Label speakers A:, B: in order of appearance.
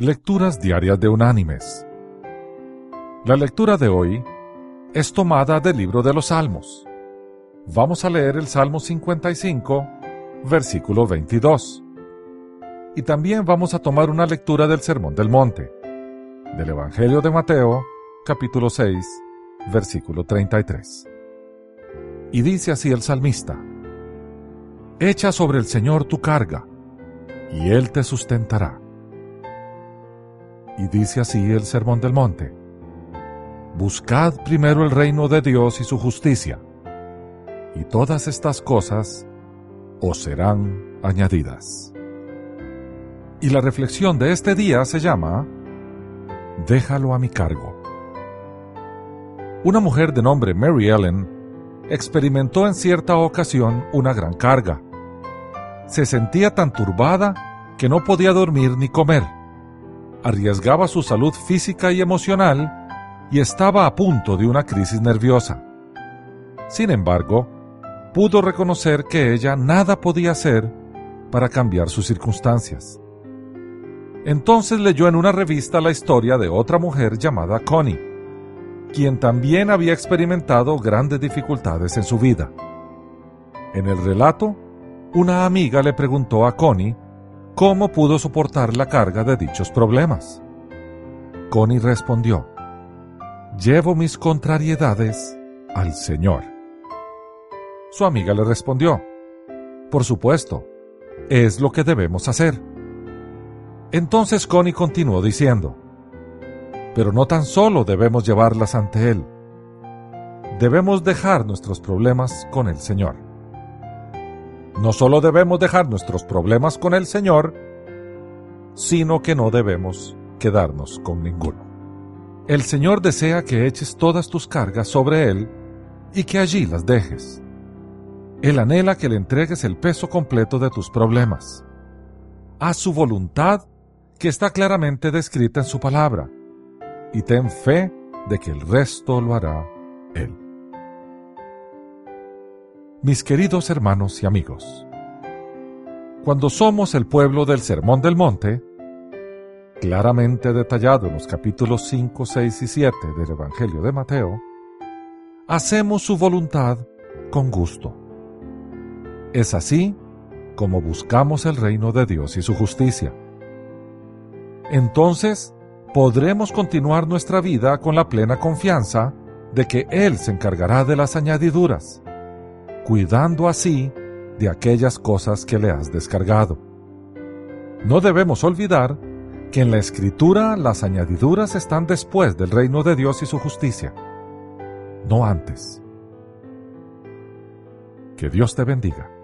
A: Lecturas Diarias de Unánimes. La lectura de hoy es tomada del libro de los Salmos. Vamos a leer el Salmo 55, versículo 22. Y también vamos a tomar una lectura del Sermón del Monte, del Evangelio de Mateo, capítulo 6, versículo 33. Y dice así el salmista, Echa sobre el Señor tu carga, y Él te sustentará y dice así el Sermón del Monte. Buscad primero el reino de Dios y su justicia, y todas estas cosas os serán añadidas. Y la reflexión de este día se llama Déjalo a mi cargo. Una mujer de nombre Mary Ellen experimentó en cierta ocasión una gran carga. Se sentía tan turbada que no podía dormir ni comer arriesgaba su salud física y emocional y estaba a punto de una crisis nerviosa. Sin embargo, pudo reconocer que ella nada podía hacer para cambiar sus circunstancias. Entonces leyó en una revista la historia de otra mujer llamada Connie, quien también había experimentado grandes dificultades en su vida. En el relato, una amiga le preguntó a Connie ¿Cómo pudo soportar la carga de dichos problemas? Connie respondió, Llevo mis contrariedades al Señor. Su amiga le respondió, Por supuesto, es lo que debemos hacer. Entonces Connie continuó diciendo, Pero no tan solo debemos llevarlas ante Él, debemos dejar nuestros problemas con el Señor. No solo debemos dejar nuestros problemas con el Señor, sino que no debemos quedarnos con ninguno. El Señor desea que eches todas tus cargas sobre Él y que allí las dejes. Él anhela que le entregues el peso completo de tus problemas. Haz su voluntad, que está claramente descrita en su palabra, y ten fe de que el resto lo hará Él. Mis queridos hermanos y amigos, cuando somos el pueblo del Sermón del Monte, claramente detallado en los capítulos 5, 6 y 7 del Evangelio de Mateo, hacemos su voluntad con gusto. Es así como buscamos el reino de Dios y su justicia. Entonces, podremos continuar nuestra vida con la plena confianza de que Él se encargará de las añadiduras cuidando así de aquellas cosas que le has descargado. No debemos olvidar que en la escritura las añadiduras están después del reino de Dios y su justicia, no antes. Que Dios te bendiga.